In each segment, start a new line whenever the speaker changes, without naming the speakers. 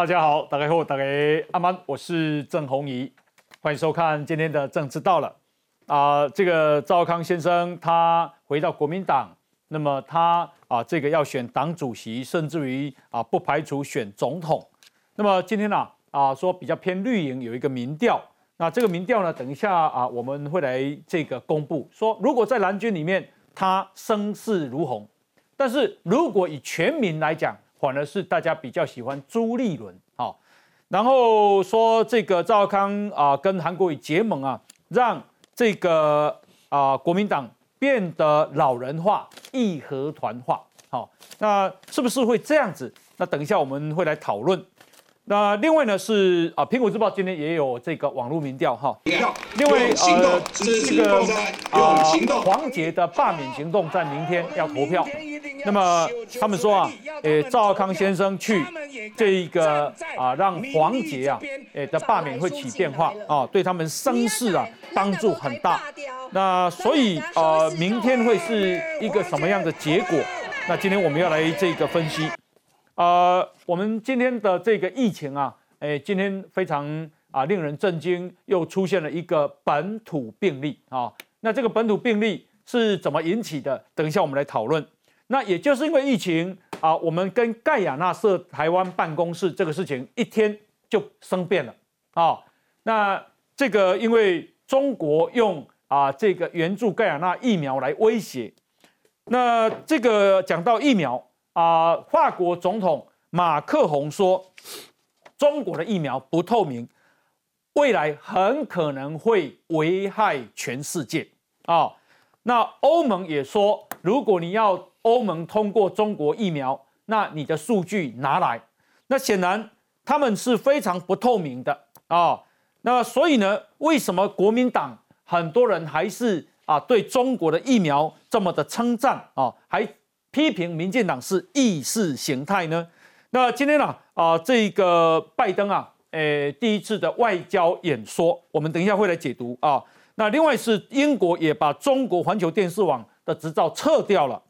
大家好，大家好，大家阿曼，我是郑红怡，欢迎收看今天的政治到了啊。这个赵康先生他回到国民党，那么他啊这个要选党主席，甚至于啊不排除选总统。那么今天呢啊说比较偏绿营有一个民调，那这个民调呢等一下啊我们会来这个公布，说如果在蓝军里面他声势如虹，但是如果以全民来讲。反而是大家比较喜欢朱立伦，好，然后说这个赵康啊跟韩国瑜结盟啊，让这个啊国民党变得老人化、义和团化，好，那是不是会这样子？那等一下我们会来讨论。那另外呢是啊，苹果日报今天也有这个网络民调哈。另外呃，这个啊黄杰的罢免行动在明天要投票。那么他们说啊，诶赵康先生去这一个啊让黄杰啊诶的罢免会起变化啊，对他们声势啊帮助很大。那所以呃明天会是一个什么样的结果？那今天我们要来这个分析。呃，我们今天的这个疫情啊，哎，今天非常啊令人震惊，又出现了一个本土病例啊。那这个本土病例是怎么引起的？等一下我们来讨论。那也就是因为疫情啊，我们跟盖亚纳设台湾办公室这个事情一天就生变了啊。那这个因为中国用啊这个援助盖亚纳疫苗来威胁，那这个讲到疫苗。啊，法国总统马克宏说，中国的疫苗不透明，未来很可能会危害全世界啊。那欧盟也说，如果你要欧盟通过中国疫苗，那你的数据拿来。那显然他们是非常不透明的啊。那所以呢，为什么国民党很多人还是啊对中国的疫苗这么的称赞啊？还批评民进党是意识形态呢？那今天呢？啊，这个拜登啊，诶，第一次的外交演说，我们等一下会来解读啊。那另外是英国也把中国环球电视网的执照撤掉了。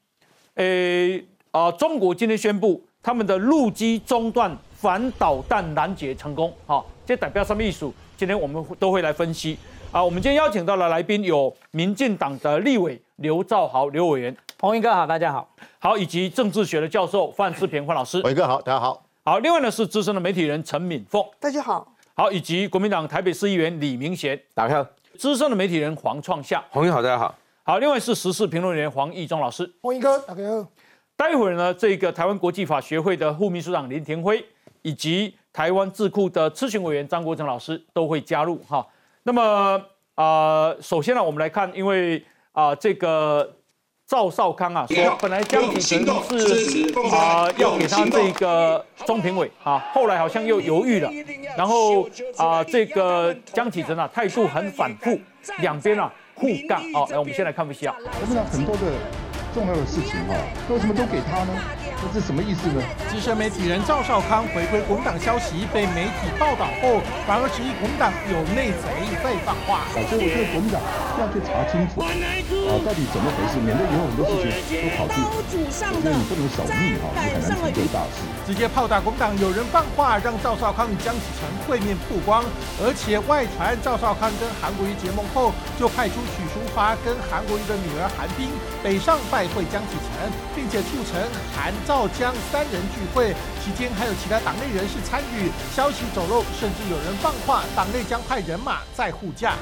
诶啊，中国今天宣布他们的陆基中段反导弹拦截成功。好，这代表什么意思？今天我们都会来分析啊。我们今天邀请到的来宾有民进党的立委刘兆豪刘委员。
洪英哥好，大家好，
好，以及政治学的教授范世平范老师，
伟哥好，大家好，
好，另外呢是资深的媒体人陈敏凤，
大家好，
好，以及国民党台北市议员李明贤，
打开，
资深的媒体人黄创夏，
洪英好，大家好，
好，另外是时事评论员黄义忠老师，
洪英哥，大家好，
待会儿呢这个台湾国际法学会的副秘书长林廷辉，以及台湾智库的咨询委员张国成老师都会加入哈，那么啊，首先呢我们来看，因为啊这个。赵少康啊，说本来江启臣是啊要给他这个中评委啊，后来好像又犹豫了，然后啊这个江启臣啊态度很反复，两边啊互杠啊，来我们先来看分析啊，
我们讲很多的重要的事情啊，为什么都给他呢？这是什么意思呢？
资深媒体人赵少康回归国民党消息被媒体报道后，反而质疑国民党有内贼被放话。
所以我觉得国民党要去查清楚啊，到底怎么回事，免得以后很多事情都跑去。我觉得你不能守密哈，你很难成就大事。
直接炮打国民党有人放话，让赵少康与江启臣会面曝光，而且外传赵少康跟韩国瑜结盟后，就派出许淑华跟韩国瑜的女儿韩冰北上拜会江启臣，并且促成韩。赵江三人聚会期间，还有其他党内人士参与。消息走漏，甚至有人放话，党内将派人马在护驾。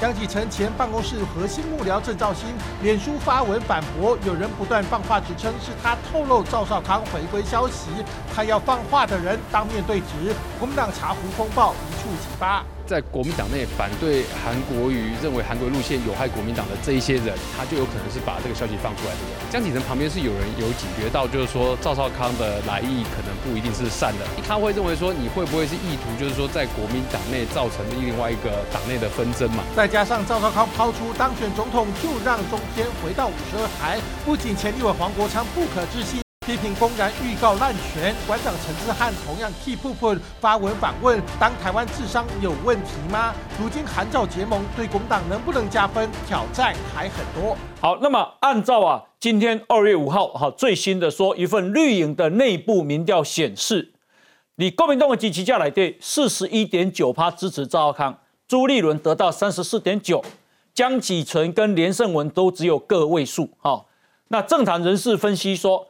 江启臣前办公室核心幕僚郑兆兴脸书发文反驳，有人不断放话，指称是他透露赵少康回归消息。他要放话的人当面对质。国民党茶壶风暴一触即发。
在国民党内反对韩国瑜、认为韩国路线有害国民党的这一些人，他就有可能是把这个消息放出来的人。江启臣旁边是有人有警觉到，就是说赵少康的来意可能不一定是善的，他会认为说你会不会是意图，就是说在国民党内造成另外一个党内的纷争嘛？
再加上赵少康抛出当选总统就让中天回到五十二台，不仅前立委黄国昌不可置信。批评公然预告滥权，馆长陈志汉同样 keep up 发文反问：当台湾智商有问题吗？如今韩赵结盟对工党能不能加分？挑战还很多。
好，那么按照啊，今天二月五号哈最新的说，一份绿营的内部民调显示，你国民党的支持价来对四十一点九趴支持赵少康，朱立伦得到三十四点九，江启臣跟连胜文都只有个位数。好，那政坛人士分析说，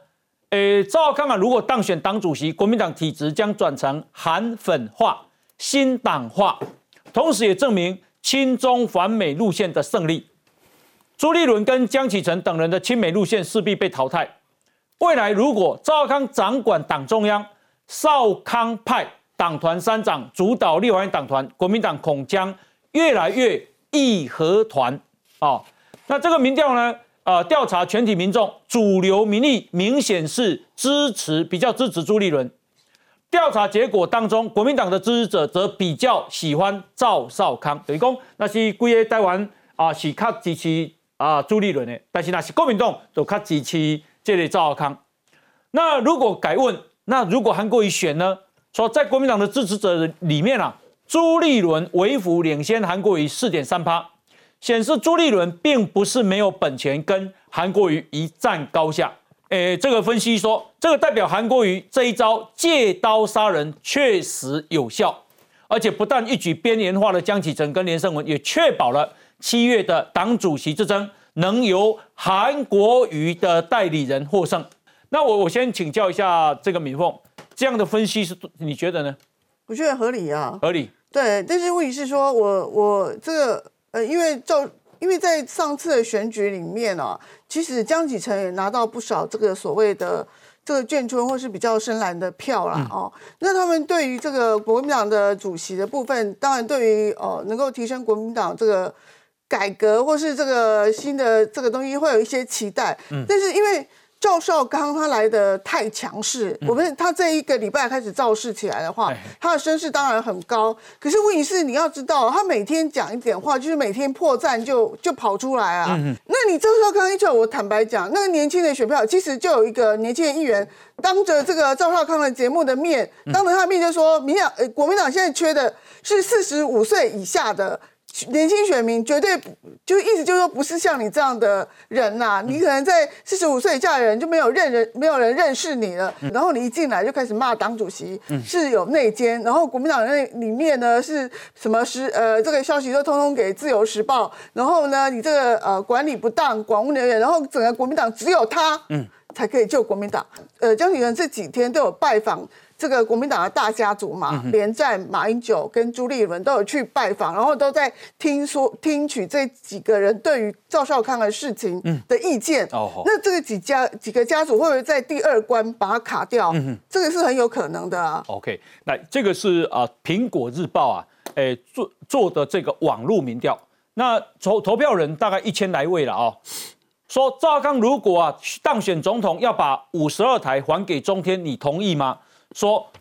诶，赵康啊，如果当选党主席，国民党体制将转成韩粉化、新党化，同时也证明亲中反美路线的胜利。朱立伦跟江启臣等人的亲美路线势必被淘汰。未来如果赵康掌管党中央，少康派党团三长主导立法院党团，国民党恐将越来越义和团啊。那这个民调呢？呃，调查全体民众，主流民意明显是支持，比较支持朱立伦。调查结果当中，国民党的支持者则比较喜欢赵少康。等于讲，那是规个台湾啊，是较支持啊朱立伦的，但是那是国民党就较支持这类赵少康。那如果改问，那如果韩国瑜选呢？说在国民党的支持者里面啊，朱立伦微幅领先韩国瑜四点三趴。显示朱立伦并不是没有本钱跟韩国瑜一战高下。诶，这个分析说，这个代表韩国瑜这一招借刀杀人确实有效，而且不但一举边缘化了江启臣跟连胜文，也确保了七月的党主席之争能由韩国瑜的代理人获胜。那我我先请教一下这个敏凤，这样的分析是你觉得呢？
我觉得合理啊，
合理。
对，但是问题是说我我这个。呃，因为赵，因为在上次的选举里面啊，其实江启臣也拿到不少这个所谓的这个眷村或是比较深蓝的票啦哦。那他们对于这个国民党的主席的部分，当然对于哦能够提升国民党这个改革或是这个新的这个东西会有一些期待。嗯，但是因为。赵少康他来的太强势，我们他这一个礼拜开始造势起来的话，他的声势当然很高。可是问题是，你要知道，他每天讲一点话，就是每天破绽就就跑出来啊。那你赵少康一出来，我坦白讲，那个年轻的选票，其实就有一个年轻的议员，当着这个赵少康的节目的面，当着他的面就说，民党呃国民党现在缺的是四十五岁以下的。年轻选民绝对就意思就是说不是像你这样的人呐，你可能在四十五岁以下的人就没有认人，没有人认识你了。然后你一进来就开始骂党主席是有内奸，然后国民党那里面呢是什么时呃这个消息都通通给自由时报，然后呢你这个呃管理不当，管务人员，然后整个国民党只有他嗯才可以救国民党。呃，江启臣这几天都有拜访。这个国民党的大家族嘛，连战、马英九跟朱立伦都有去拜访，然后都在听说、听取这几个人对于赵少康的事情的意见。哦，那这个几家几个家族会不会在第二关把它卡掉？嗯这个是很有可能的啊。
OK，那这个是啊，苹果日报啊，诶做做的这个网络民调，那投投票人大概一千来位了啊。说赵少康如果啊当选总统，要把五十二台还给中天，你同意吗？说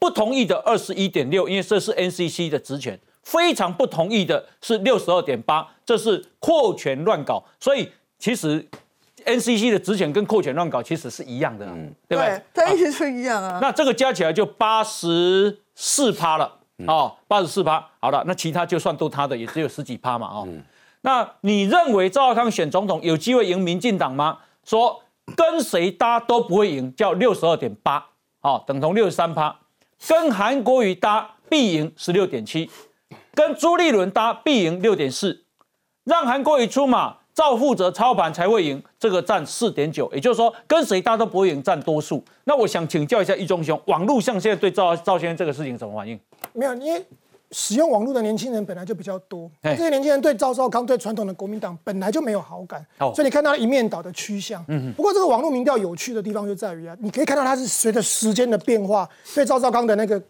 不同意的二十一点六，因为这是 NCC 的职权；非常不同意的是六十二点八，这是扩权乱搞。所以其实 NCC 的职权跟扩权乱搞其实是一样的，对不对？
它一直是一样啊。
那这个加起来就八十四趴了哦，八十四趴。好了，那其他就算都他的，也只有十几趴嘛哦。那你认为赵少康选总统有机会赢民进党吗？说跟谁搭都不会赢，叫六十二点八。哦，等同六十三趴，跟韩国瑜搭必赢十六点七，跟朱立伦搭必赢六点四，让韩国瑜出马，赵负责操盘才会赢，这个占四点九，也就是说跟谁搭都不会赢，占多数。那我想请教一下易中雄，网络上现在对赵赵先生这个事情怎么反应？
没有，因为。使用网络的年轻人本来就比较多，这些年轻人对赵少康、对传统的国民党本来就没有好感，所以你看到一面倒的趋向。不过这个网络民调有趣的地方就在于啊，你可以看到它是随着时间的变化，对赵少康的那个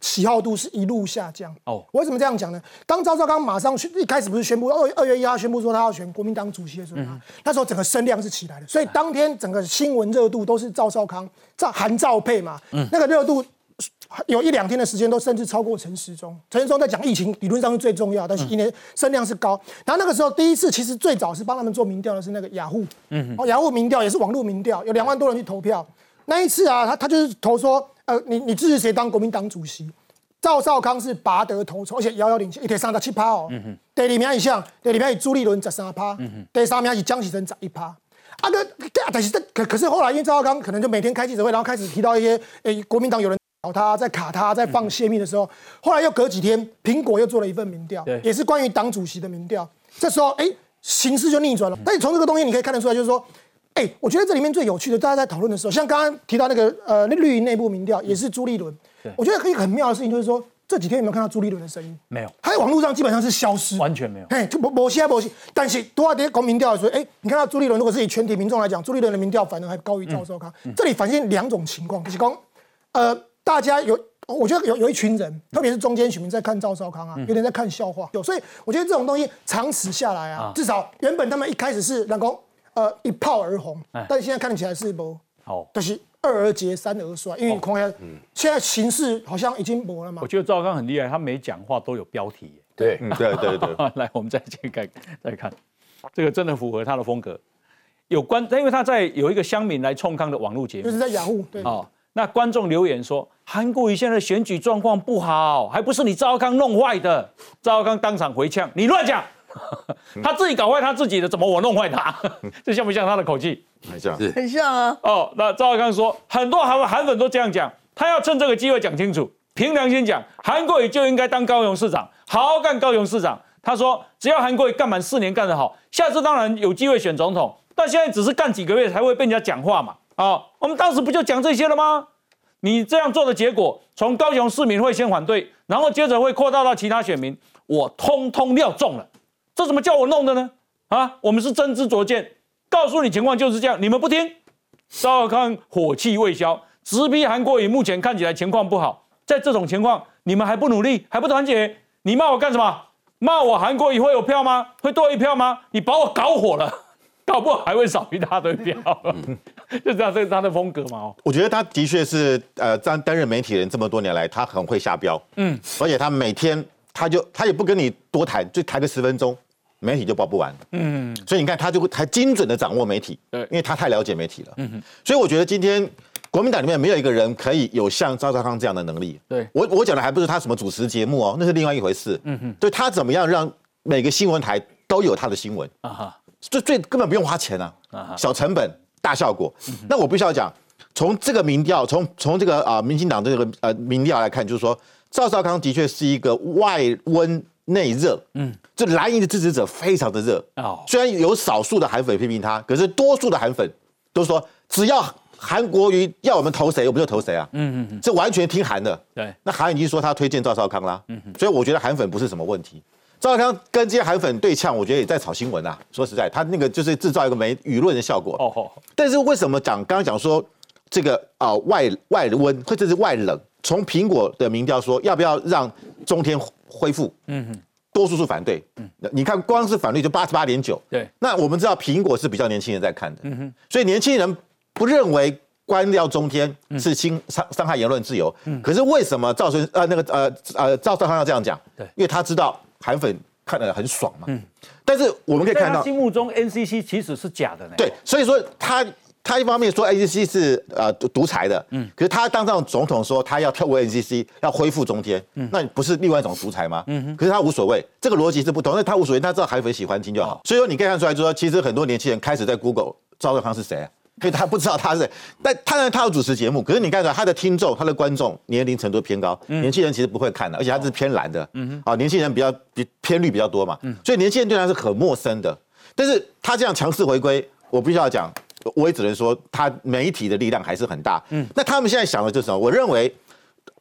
喜好度是一路下降。哦，我为什么这样讲呢？当赵少康马上宣一开始不是宣布二二月一号宣布说他要选国民党主席的时候，那时候整个声量是起来的，所以当天整个新闻热度都是赵少康、赵韩赵配嘛，那个热度。有一两天的时间都甚至超过陈时中，陈时中在讲疫情，理论上是最重要，但是因为声量是高。然后那个时候第一次，其实最早是帮他们做民调的是那个雅虎，嗯，哦，雅虎民调也是网络民调，有两万多人去投票。那一次啊，他他就是投说，呃，你你支持谁当国民党主席？赵少康是拔得头筹，而且遥遥领先，一天上到七趴哦。嗯第二名以上，第二名是朱立伦十三趴，第三名是江启臣十一趴。啊哥，但是这可可是后来因为赵少康可能就每天开记者会，然后开始提到一些，诶，国民党有人。搞他，在卡他，在放泄密的时候，后来又隔几天，苹果又做了一份民调，也是关于党主席的民调。这时候，哎，形势就逆转了。但你从这个东西你可以看得出来，就是说，哎，我觉得这里面最有趣的，大家在讨论的时候，像刚刚提到那个呃，那绿营内部民调也是朱立伦。我觉得可以很妙的事情就是说。这几天有没有看到朱立伦的声音？
没有，
他在网络上基本上是消失，
完全没有。
嘿，就某某些某些，但是多少点公民调的时候，哎，你看到朱立伦，如果是以全体民众来讲，朱立伦的民调反而还高于赵少康。这里反映两种情况，就是讲，呃，大家有，我觉得有有一群人，特别是中间选民在看赵少康啊，有点在看笑话。有，所以我觉得这种东西长此下来啊，至少原本他们一开始是能够呃一炮而红，但现在看起来是不，好，但是。二而竭，三而衰，因为况且现在形势好像已经磨了嘛。
我觉得赵康很厉害，他每讲话都有标题。
对，对，对，对。
来，我们再去看，再看，这个真的符合他的风格。有关，因为他在有一个乡民来冲康的网络节目，
就是在雅虎。对。哦，
那观众留言说，韩国瑜现在选举状况不好，还不是你赵康弄坏的。赵康当场回呛：“你乱讲。”他自己搞坏他自己的，怎么我弄坏他？这像不像他的口气？
很像，
很像啊。
哦，那赵少康说，很多韩韩粉都这样讲，他要趁这个机会讲清楚。凭良心讲，韩国瑜就应该当高雄市长，好好干高雄市长。他说，只要韩国瑜干满四年干得好，下次当然有机会选总统。但现在只是干几个月才会被人家讲话嘛？啊，我们当时不就讲这些了吗？你这样做的结果，从高雄市民会先反对，然后接着会扩大到其他选民，我通通料中了。这怎么叫我弄的呢？啊，我们是真知灼见，告诉你情况就是这样，你们不听。赵少康火气未消，直逼韩国瑜。目前看起来情况不好，在这种情况，你们还不努力，还不团结，你骂我干什么？骂我韩国瑜会有票吗？会多一票吗？你把我搞火了，搞不好还会少一大堆票。就知道，这是他的风格嘛？
我觉得他的确是，呃，担担任媒体人这么多年来，他很会下标。嗯，而且他每天他就他也不跟你多谈，就谈个十分钟。媒体就报不完，嗯，所以你看他就会还精准的掌握媒体，对，因为他太了解媒体了，嗯哼，所以我觉得今天国民党里面没有一个人可以有像赵少康这样的能力，
对。
我我讲的还不是他什么主持节目哦，那是另外一回事，嗯哼，对他怎么样让每个新闻台都有他的新闻啊哈，最最根本不用花钱啊，小成本大效果，那我必须要讲，从这个民调，从从这个啊民进党这个呃民调来看，就是说赵少康的确是一个外温。内热，嗯，这蓝营的支持者非常的热哦。虽然有少数的韩粉批评他，可是多数的韩粉都说，只要韩国瑜要我们投谁，我们就投谁啊。嗯嗯嗯，这完全听韩的。
对，
那韩已经说他推荐赵少康啦。嗯所以我觉得韩粉不是什么问题。赵少康跟这些韩粉对呛，我觉得也在炒新闻啊。说实在，他那个就是制造一个媒舆论的效果。哦但是为什么讲刚刚讲说这个啊外外温或者是外冷？从苹果的民调说要不要让中天？恢复，嗯哼，多数是反对，嗯，你看光是反对就八十八点九，
对，
那我们知道苹果是比较年轻人在看的，嗯哼，所以年轻人不认为关掉中天是侵伤伤害言论自由，嗯，可是为什么赵春呃那个呃呃赵少康要这样讲？
对，
因为他知道韩粉看得很爽嘛，嗯，但是我们可以看到
心目中 NCC 其实是假的呢，
对，所以说他。他一方面说 NCC 是呃独裁的，嗯，可是他当上总统说他要跳过 NCC，要恢复中天，嗯，那不是另外一种独裁吗？嗯哼，可是他无所谓，这个逻辑是不同，那他无所谓，他知道海粉喜欢听就好。所以说你可以看出来，就说其实很多年轻人开始在 Google 赵少康是谁，因为他不知道他是，但他呢他要主持节目，可是你看看他的听众、他的观众年龄程度偏高，年轻人其实不会看的，而且他是偏蓝的，啊，年轻人比较比偏绿比较多嘛，嗯，所以年轻人对他是很陌生的，但是他这样强势回归，我必须要讲。我也只能说，他媒体的力量还是很大。嗯，那他们现在想的就是什么？我认为，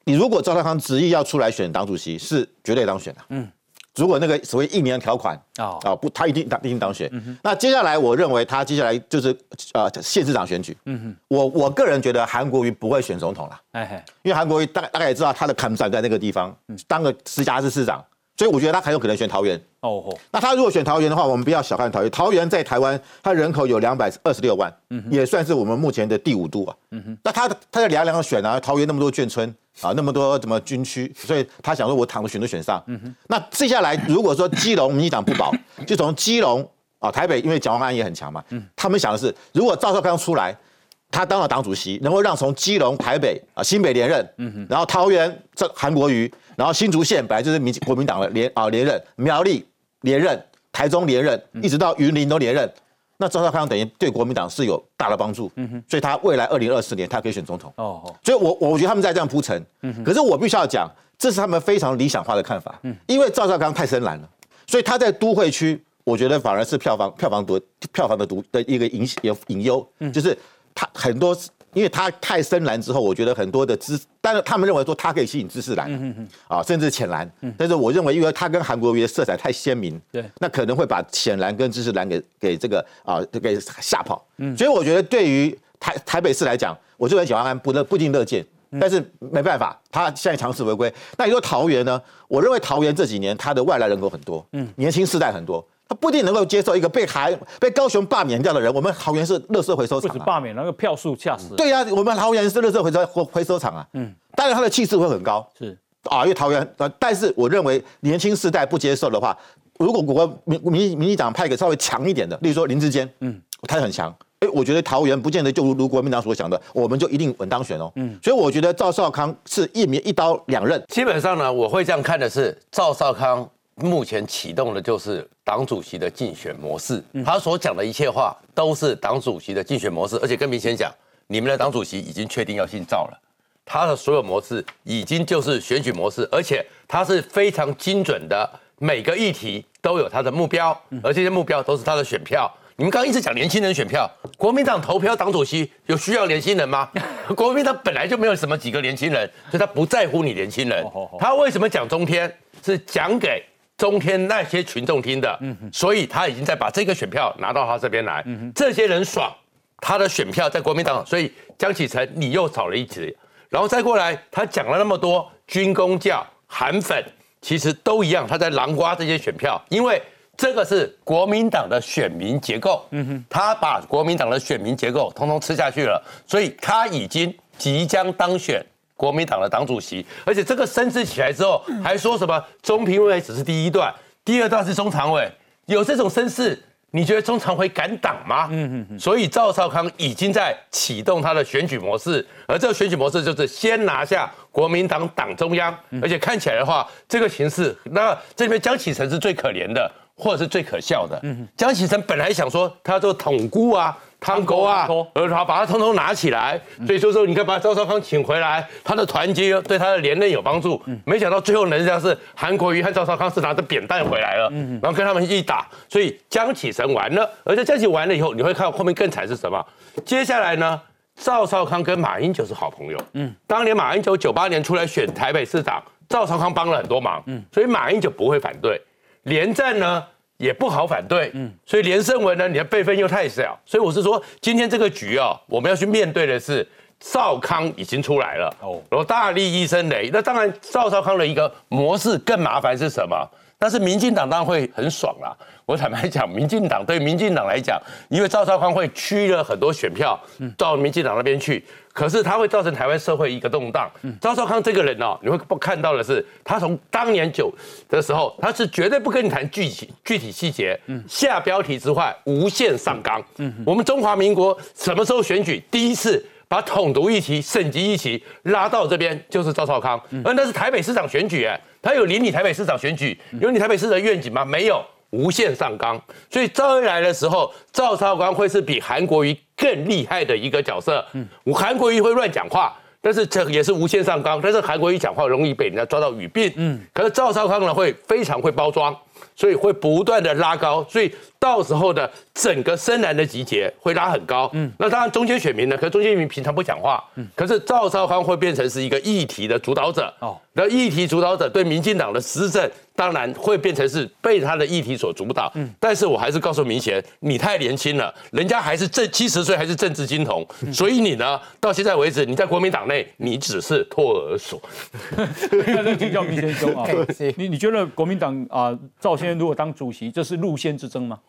你如果赵少康执意要出来选党主席，是绝对当选的。嗯，如果那个所谓一年条款啊啊不，他一定当一定当选。那接下来，我认为他接下来就是呃县市长选举。嗯哼，我我个人觉得韩国瑜不会选总统了。哎因为韩国瑜大概大概也知道他的看不上在那个地方当个直辖市市长。所以我觉得他很有可能选桃园哦吼。那他如果选桃园的话，我们不要小看桃园。桃园在台湾，它人口有两百二十六万，也算是我们目前的第五度啊。嗯哼那他他在两两选啊，桃园那么多眷村啊，那么多什么军区，所以他想说我躺着选都选上。嗯哼那接下来如果说基隆民进党不保，就从基隆啊台北，因为蒋万安也很强嘛。嗯他们想的是，如果赵少康出来，他当了党主席，能够让从基隆、台北啊新北连任，嗯然后桃园这韩国瑜。然后新竹县本来就是民国民党的连啊连任，苗栗连任，台中连任，一直到云林都连任，那赵少康等于对国民党是有大的帮助，嗯哼，所以他未来二零二四年他可以选总统。哦哦，所以我我觉得他们在这样铺陈，嗯可是我必须要讲，这是他们非常理想化的看法，嗯，因为赵少康太深蓝了，所以他在都会区，我觉得反而是票房票房独票房的独的一个隐隐隐忧，嗯，就是他很多。因为他太深蓝之后，我觉得很多的知，但是他们认为说他可以吸引知识蓝，啊，甚至浅蓝。但是我认为，因为他跟韩国瑜的色彩太鲜明，对，那可能会把浅蓝跟知识蓝给给这个啊给吓跑。所以我觉得对于台台北市来讲，我这边蒋万安不乐不一定乐见，但是没办法，他现在强势违规。那你说桃园呢？我认为桃园这几年他的外来人口很多，嗯，年轻世代很多。他不一定能够接受一个被台被高雄罢免掉的人。我们桃园是乐色回收厂，
不止罢免，那个票数吓死。
对呀，我们桃园是乐色回收回回收厂啊。嗯，当然他的气势会很高。是啊，因为桃园呃，但是我认为年轻世代不接受的话，如果国民民民进党派一个稍微强一点的，例如说林志坚，嗯，他很强。哎，我觉得桃园不见得就如国民党所想的，我们就一定稳当选哦。嗯，所以我觉得赵少康是一名一刀两刃。
基本上呢，我会这样看的是赵少康。目前启动的就是党主席的竞选模式，他所讲的一切话都是党主席的竞选模式，而且更明显讲，你们的党主席已经确定要姓赵了，他的所有模式已经就是选举模式，而且他是非常精准的，每个议题都有他的目标，而这些目标都是他的选票。你们刚刚一直讲年轻人选票，国民党投票党主席有需要年轻人吗？国民党本来就没有什么几个年轻人，所以他不在乎你年轻人。他为什么讲中天？是讲给。中天那些群众听的，所以他已经在把这个选票拿到他这边来，这些人爽，他的选票在国民党，所以江启臣你又少了一级，然后再过来，他讲了那么多军工教韩粉，其实都一样，他在南瓜这些选票，因为这个是国民党的选民结构，他把国民党的选民结构通通吃下去了，所以他已经即将当选。国民党的党主席，而且这个声势起来之后，还说什么中评委只是第一段，第二段是中常委，有这种声势，你觉得中常委敢挡吗？嗯嗯嗯。所以赵少康已经在启动他的选举模式，而这个选举模式就是先拿下国民党党中央，而且看起来的话，这个形势，那这边江启臣是最可怜的，或者是最可笑的。嗯江启臣本来想说他做统孤啊。汤国啊，而他把他通通拿起来，所以就说你看把赵少康请回来，他的团结对他的连任有帮助。没想到最后人家是韩国瑜和赵少康是拿着扁担回来了，然后跟他们一打，所以江启臣完了，而且江启完了以后，你会看后面更惨是什么？接下来呢，赵少康跟马英九是好朋友。嗯，当年马英九九八年出来选台北市长，赵少康帮了很多忙，嗯，所以马英九不会反对连战呢。也不好反对，嗯，所以连胜文呢，你的辈分又太小，所以我是说，今天这个局哦，我们要去面对的是赵康已经出来了，哦，然后大力医生雷，那当然赵少康的一个模式更麻烦是什么？但是民进党当然会很爽啦。我坦白讲，民进党对民进党来讲，因为赵少康会驱了很多选票到民进党那边去，可是它会造成台湾社会一个动荡。赵少康这个人哦，你会不看到的是，他从当年九的时候，他是绝对不跟你谈具体具体细节，嗯下标题之外无限上纲。嗯我们中华民国什么时候选举第一次把统独议题、省级议题拉到这边，就是赵少康，而那是台北市长选举，哎，他有邻里台北市长选举，有你台北市的愿景吗？没有。无限上纲，所以赵恩来的时候，赵少康会是比韩国瑜更厉害的一个角色。嗯，韩国瑜会乱讲话，但是这也是无限上纲。但是韩国瑜讲话容易被人家抓到语病。嗯，可是赵少康呢，会非常会包装。所以会不断的拉高，所以到时候的整个深蓝的集结会拉很高。嗯，那当然中间选民呢，可是中间选民平常不讲话。嗯，可是赵少康会变成是一个议题的主导者。哦，那议题主导者对民进党的施政，当然会变成是被他的议题所主导。嗯，但是我还是告诉明贤，你太年轻了，人家还是政七十岁还是政治金童，所以你呢，到现在为止你在国民党内你只是托儿所。
那请教明贤兄啊，你你觉得国民党啊赵先生？如果当主席，这是路线之争吗？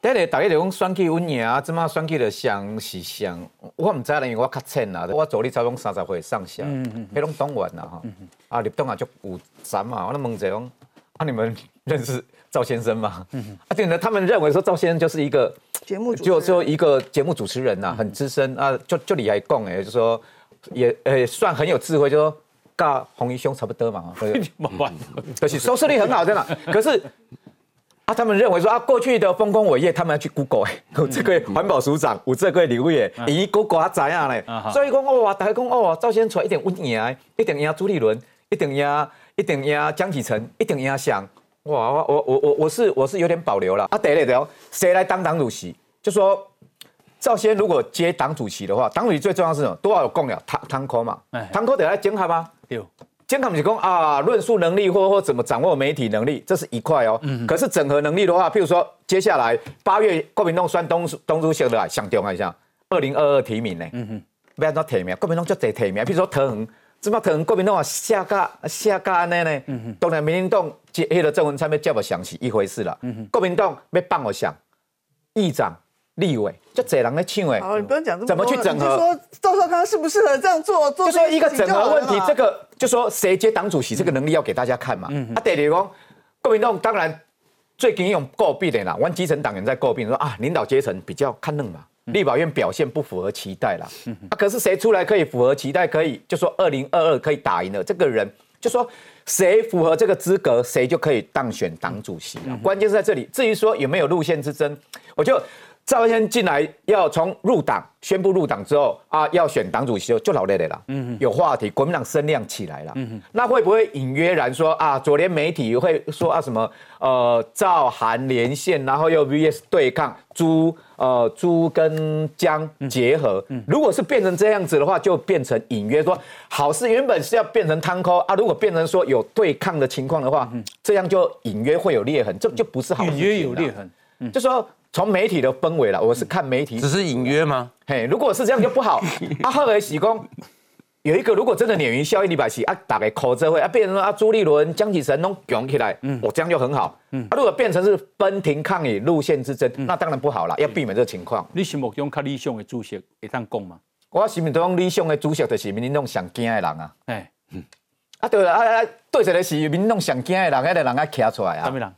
第一，大家就讲选举稳赢啊，怎么选举的想是想，我唔知啦，因为我较浅啦，我做你早拢三十岁上下，嗯拢党员啦哈，啊，立党啊就有三嘛，我那问者讲，啊，你们认识赵先生吗？嗯啊，对呢，他们认为说赵先生就是一个
节目，
就就一个节目主持人呐，很资深啊，就就你来讲诶，就说也 诶算很有智慧，就说。跟洪一兄差不多嘛，可 是收视率很好，真的。可是啊，他们认为说啊，过去的丰功伟业，他们要去 Google 哎，这个环保署长，有这个礼物耶，咦，Google 啊怎样嘞？所以讲哦，大家讲哦，赵先出来一定稳赢，一定赢朱立伦，一定赢，一定赢江启臣，一定赢翔。哇，我我我我我是我是有点保留了啊。对了对了，谁来当党主席？就说赵先如果接党主席的话，党主席最重要是什么？都要有供了，汤汤科嘛，汤科得来整合吗？
对。
监考不是讲啊，论述能力或或怎么掌握媒体能力，这是一块哦。嗯。可是整合能力的话，譬如说接下来八月国民党选东东主席的想调一下，二零二二提名呢？嗯哼。不要怎提名，国民党就得提名，譬如说腾恒，怎么腾恒国民党啊下架下架呢呢？嗯哼。当然民进党接迄个郑文灿要接不详细一回事了。嗯哼。国民党要帮我想议长。立委就这人来抢哎，
哦，你不用讲这么
怎么去整合？
就说赵少康适不适合这样做？
就说一个整合问题，这个就说谁接党主席，这个能力要给大家看嘛。啊，第二讲，国民党当然最近用诟病的啦，我基层党员在诟病说啊，领导阶层比较看嫩嘛，立法院表现不符合期待啦。啊，可是谁出来可以符合期待？可以就说二零二二可以打赢了这个人，就说谁符合这个资格，谁就可以当选党主席了。关键是在这里。至于说有没有路线之争，我就。赵先进来要从入党宣布入党之后啊，要选党主席就老累累了。嗯有话题，国民党声量起来了。嗯那会不会隐约然说啊，左联媒体会说啊什么呃赵韩连线，然后又 VS 对抗朱呃朱跟江结合？嗯，如果是变成这样子的话，就变成隐约说好事原本是要变成汤扣啊，如果变成说有对抗的情况的话，这样就隐约会有裂痕，这就不是好事。
隐约有裂痕，
就说。从媒体的氛围了，我是看媒体，
只是隐约吗？
嘿，如果是这样就不好。啊，后来喜功有一个，如果真的鲶鱼效应，李百奇啊，打给口这会啊，变成说啊，朱立伦、江启臣弄涌起来，嗯，我这样就很好。嗯，啊，如果变成是分庭抗礼、路线之争，那当然不好了，要避免这个情况。
你心目中较理想的主席会当讲吗？
我心目中理想的主席就是民进党上惊的人啊。哎，嗯，啊对了，啊啊，对一个是民进党上惊的人，那个人啊站出来啊。
什么人？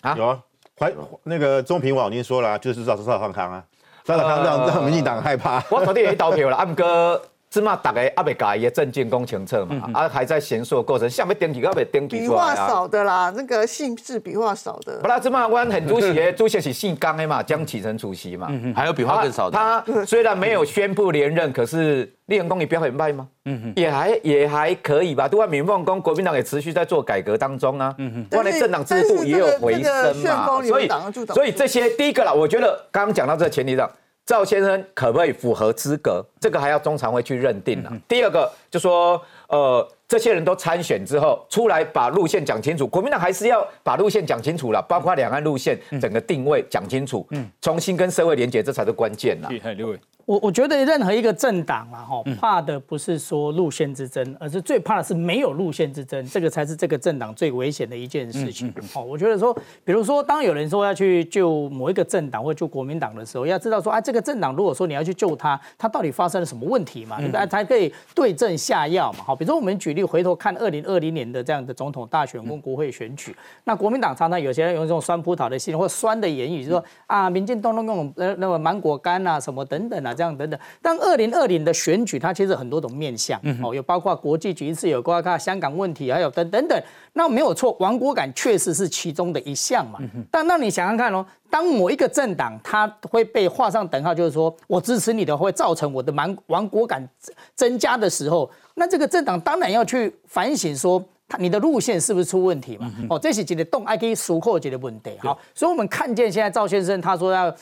啊，有啊。还那个中评网已经说了，就是赵赵少康啊，赵少康让让民进党害怕。
我昨天也投票了，阿姆哥。起码大概阿未改也证件工清澈嘛，啊还在闲说过程，下面登记阿未登记
出来啊。笔画少的啦，那个姓氏笔画少的。
不啦，芝麻我很主席，主席是姓江的嘛，江启臣主席嘛，
还有笔画更少的。
他虽然没有宣布连任，可是立人公也不要很卖吗？嗯哼，也还也还可以吧。对外民放公，国民党也持续在做改革当中啊。嗯哼，外来政党制度也有回升嘛。所以所以这些第一个啦，我觉得刚刚讲到这个前提上。赵先生可不可以符合资格？这个还要中常会去认定了。第二个就说，呃，这些人都参选之后出来把路线讲清楚，国民党还是要把路线讲清楚了，包括两岸路线整个定位讲清楚，嗯，重新跟社会连接，这才是关键呐。
六位。
我我觉得任何一个政党啊，哈，怕的不是说路线之争，而是最怕的是没有路线之争，这个才是这个政党最危险的一件事情。哦，我觉得说，比如说，当有人说要去救某一个政党或救国民党的时候，要知道说，啊，这个政党如果说你要去救他，他到底发生了什么问题嘛？对不对？才可以对症下药嘛。好，比如说我们举例，回头看二零二零年的这样的总统大选跟国会选举，那国民党常常有些人用这种酸葡萄的心或酸的言语，就说啊，民进党弄那种呃那个芒果干啊，什么等等啊，这样等等，但二零二零的选举，它其实很多种面向，哦，有包括国际局势，有包括香港问题，还有等等等。那没有错，亡国感确实是其中的一项嘛。但那你想想看哦，当某一个政党它会被画上等号，就是说我支持你的，会造成我的亡亡国感增加的时候，那这个政党当然要去反省说，他你的路线是不是出问题嘛？哦，这是几个动 I K 熟扣几的问题。好，所以我们看见现在赵先生他说要。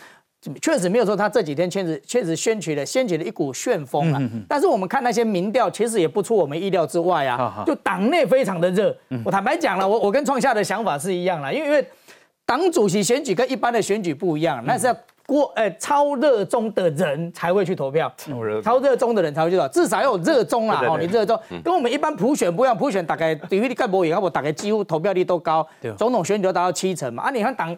确实没有说他这几天确实确实掀起了掀起了一股旋风啊！但是我们看那些民调，其实也不出我们意料之外啊。就党内非常的热。我坦白讲了，我我跟创下的想法是一样了，因为因为党主席选举跟一般的选举不一样，那是要过呃超热衷的人才会去投票，超热衷的人才会去投，至少要有热衷啊！哦，你热衷跟我们一般普选不一样，普选大概比例干部也，我大概几乎投票率都高，总统选举都达到七成嘛。啊，你看党。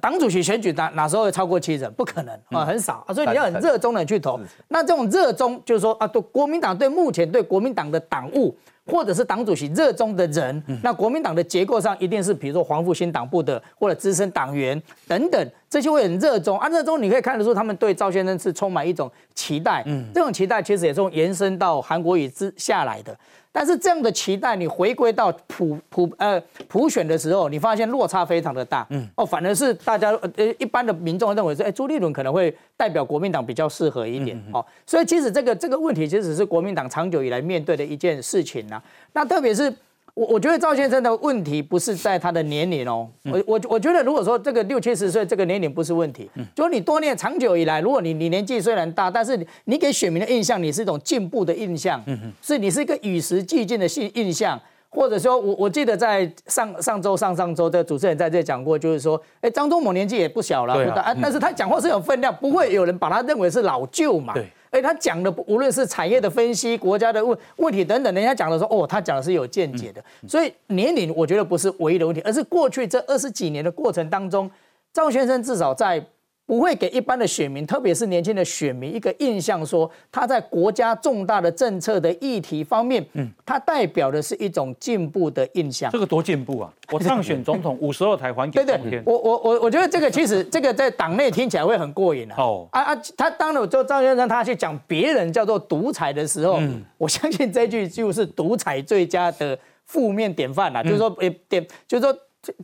党主席选举哪哪时候会超过七成？不可能啊，很少啊，所以你要很热衷的去投。那这种热衷就是说啊，对国民党对目前对国民党的党务或者是党主席热衷的人，那国民党的结构上一定是比如说黄复兴党部的或者资深党员等等，这些会很热衷啊。热衷你可以看得出他们对赵先生是充满一种期待。嗯，这种期待其实也是延伸到韩国瑜之下来的。但是这样的期待，你回归到普普呃普选的时候，你发现落差非常的大。嗯，哦，反而是大家呃一般的民众认为说，哎，朱立伦可能会代表国民党比较适合一点。哦，所以其实这个这个问题，其实是国民党长久以来面对的一件事情呐。那特别是。我我觉得赵先生的问题不是在他的年龄哦，我我我觉得如果说这个六七十岁这个年龄不是问题，就是你多年长久以来，如果你你年纪虽然大，但是你给选民的印象你是一种进步的印象，是你是一个与时俱进的印印象，或者说我我记得在上上周上上周的主持人在这讲过，就是说，哎，张忠谋年纪也不小了，但是他讲话是有分量，不会有人把他认为是老旧嘛。哎，他讲的无论是产业的分析、国家的问问题等等，人家讲的说，哦，他讲的是有见解的。所以年龄我觉得不是唯一的问题，而是过去这二十几年的过程当中，赵先生至少在。不会给一般的选民，特别是年轻的选民一个印象，说他在国家重大的政策的议题方面，嗯，他代表的是一种进步的印象。
这个多进步啊！我当选总统，五十二台还给
对对，我我我我觉得这个其实 这个在党内听起来会很过瘾啊。哦啊啊！他当了就赵先生他去讲别人叫做独裁的时候，我相信这句就是独裁最佳的负面典范了。就是说，诶，点就是说。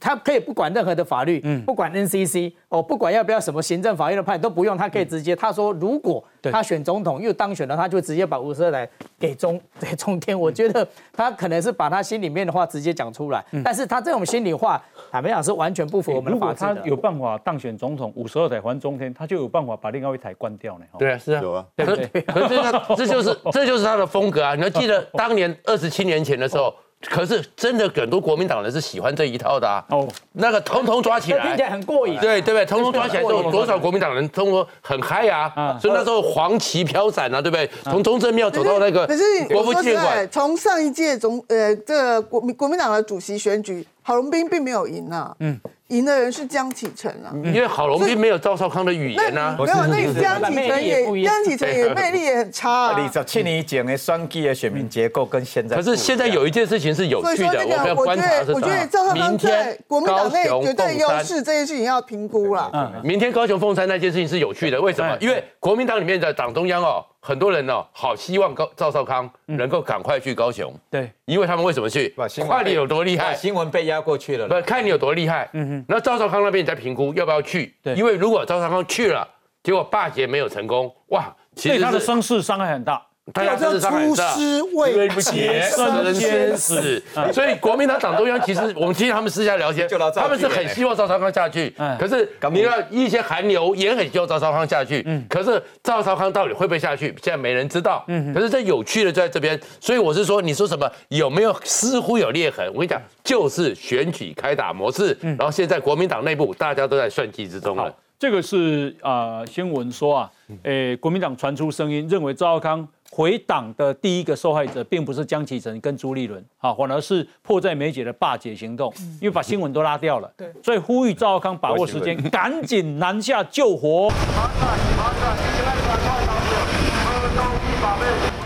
他可以不管任何的法律，嗯不管 NCC 哦，不管要不要什么行政法院的判都不用，他可以直接他说，如果他选总统又当选了，他就直接把五十二台给中 给中天。我觉得他可能是把他心里面的话直接讲出来，但是他这种心里话坦白讲是完全不符合我们的法
治的。他有办法当选总统，五十二台还中天，他就有办法把另外一台关掉呢。
对啊，是啊，
有啊，
对不对可是他这就是这就是他的风格啊！你要记得 当年二十七年前的时候。可是真的很多国民党人是喜欢这一套的啊！哦，那个通通抓起来，
听起来很过瘾。
对对不对？通通抓起来之后，多少国民党人通过很嗨啊！所以那时候黄旗飘散啊，对不对？从中正庙走到那个国父纪念馆。
从上一届总呃这个国民国民党的主席选举，郝龙斌并没有赢啊。嗯。赢的人是江启臣啊，
因为郝龙斌没有赵少康的语言啊，
没有，那江启臣也江启臣也魅力也很差。
二十七年讲的双 G 的选民结构跟现在，
可是现在有一件事情是有趣的，我们要观察
是我觉得赵少康在国民党内绝对优势，这件事情要评估了。嗯，
明天高雄凤山那件事情是有趣的，为什么？因为国民党里面的党中央哦。很多人呢，好希望高赵少康能够赶快去高雄，
对，
因为他们为什么去？看你有多厉害，
新闻被压过去了，
不看你有多厉害。嗯哼，那赵少康那边在评估要不要去？对，因为如果赵少康去了，结果霸捷没有成功，哇，
其实他的声势伤害很大。
他要出
师未
捷身先死，所以国民党党中央其实 我们听他们私下聊天，他们是很希望赵少康下去。可是你看一些韩流也很希望赵少康下去。可是赵少康到底会不会下去，现在没人知道。可是这有趣的在这边，所以我是说，你说什么有没有似乎有裂痕？我跟你讲，就是选举开打模式。然后现在国民党内部大家都在算计之中了。
这个是啊新闻说啊，诶国民党传出声音，认为赵少康。回党的第一个受害者，并不是江启臣跟朱立伦，啊，反而是迫在眉睫的霸解行动，因为把新闻都拉掉了。对，所以呼吁赵少康把握时间，赶紧南下救火。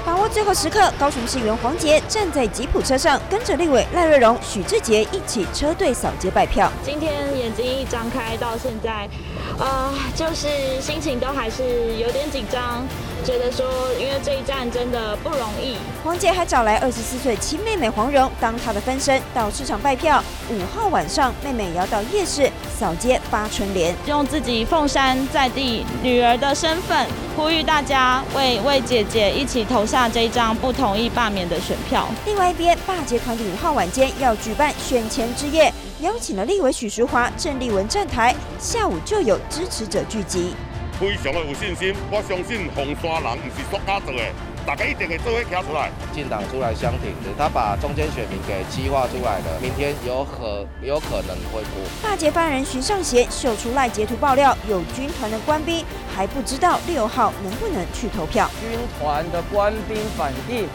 把握最后时刻，高雄市议员黄杰站在吉普车上，跟着立委赖瑞荣、许志杰一起车队扫街拜票。
今天眼睛一张开到现在，呃，就是心情都还是有点紧张。觉得说，因为这一站真的不容易。
黄杰还找来二十四岁亲妹妹黄蓉当她的分身，到市场拜票。五号晚上，妹妹也要到夜市扫街发春联，
用自己凤山在地女儿的身份，呼吁大家为为姐姐一起投下这一张不同意罢免的选票。
另外一边，霸杰团体五号晚间要举办选前之夜，邀请了立委许淑华、郑丽文站台，下午就有支持者聚集。
非常的有信心，我相信红山人不是作假做的，大家一定会做会跳出来。
进党出来相挺的，他把中间选民给激化出来了，明天有可有可能会过。
大捷犯人徐尚贤秀出赖截图爆料，有军团的官兵还不知道六号能不能去投票。
军团的官兵反映，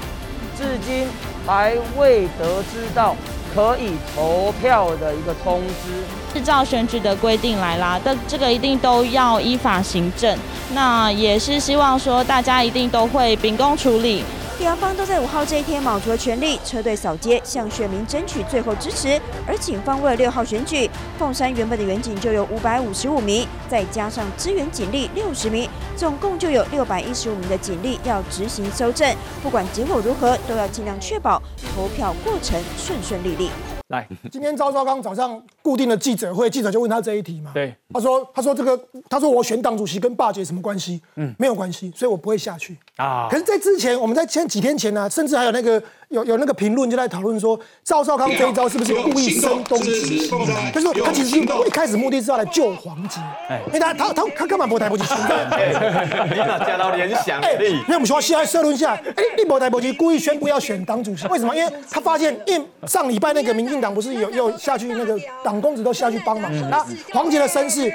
至今还未得知到。可以投票的一个通知，
是照选举的规定来啦，但这个一定都要依法行政。那也是希望说大家一定都会秉公处理，
两方都在五号这一天卯足了全力，车队扫街，向选民争取最后支持。而警方为了六号选举，凤山原本的远警就有五百五十五名，再加上支援警力六十名，总共就有六百一十五名的警力要执行搜证。不管结果如何，都要尽量确保投票过程顺顺利利。
来，
今天赵少刚早上固定的记者会，记者就问他这一题嘛。
对，
他说：“他说这个，他说我选党主席跟霸姐什么关系？嗯，没有关系，所以我不会下去啊。可是，在之前，我们在前几天前呢，甚至还有那个。”有有那个评论就在讨论说，赵少康这一招是不是故意声东击西？就是他其实一开始目的是要来救黄杰，因为他他他他根本不台不起。
你哪加到联想？力，
因为我们说现在社论下，哎，你不台不起故意宣布要选党主席，为什么？因为他发现，因为上礼拜那个民进党不是有有下去那个党公子都下去帮忙，那黄杰的声势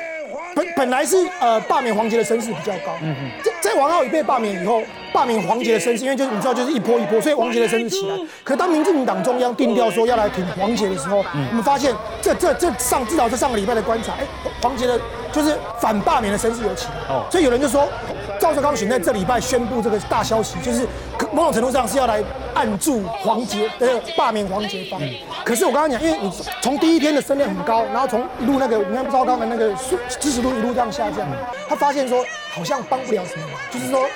本本来是呃罢免黄杰的声势比较高，在在王浩宇被罢免以后。罢免黄杰的声势，因为就是你知道，就是一波一波，所以黄杰的声势起来。可当民进党中央定调说要来挺黄杰的时候，嗯我们发现这这这上至少这上个礼拜的观察，哎，黄杰的就是反罢免的声势有起来。哦，所以有人就说，赵少康选在这礼拜宣布这个大消息，就是某种程度上是要来按住黄杰的罢免黄杰方。可是我刚刚讲，因为你从第一天的声量很高，然后从一路那个你看赵少康的那个支持度一路这样下降，他发现说好像帮不了什么，就是说。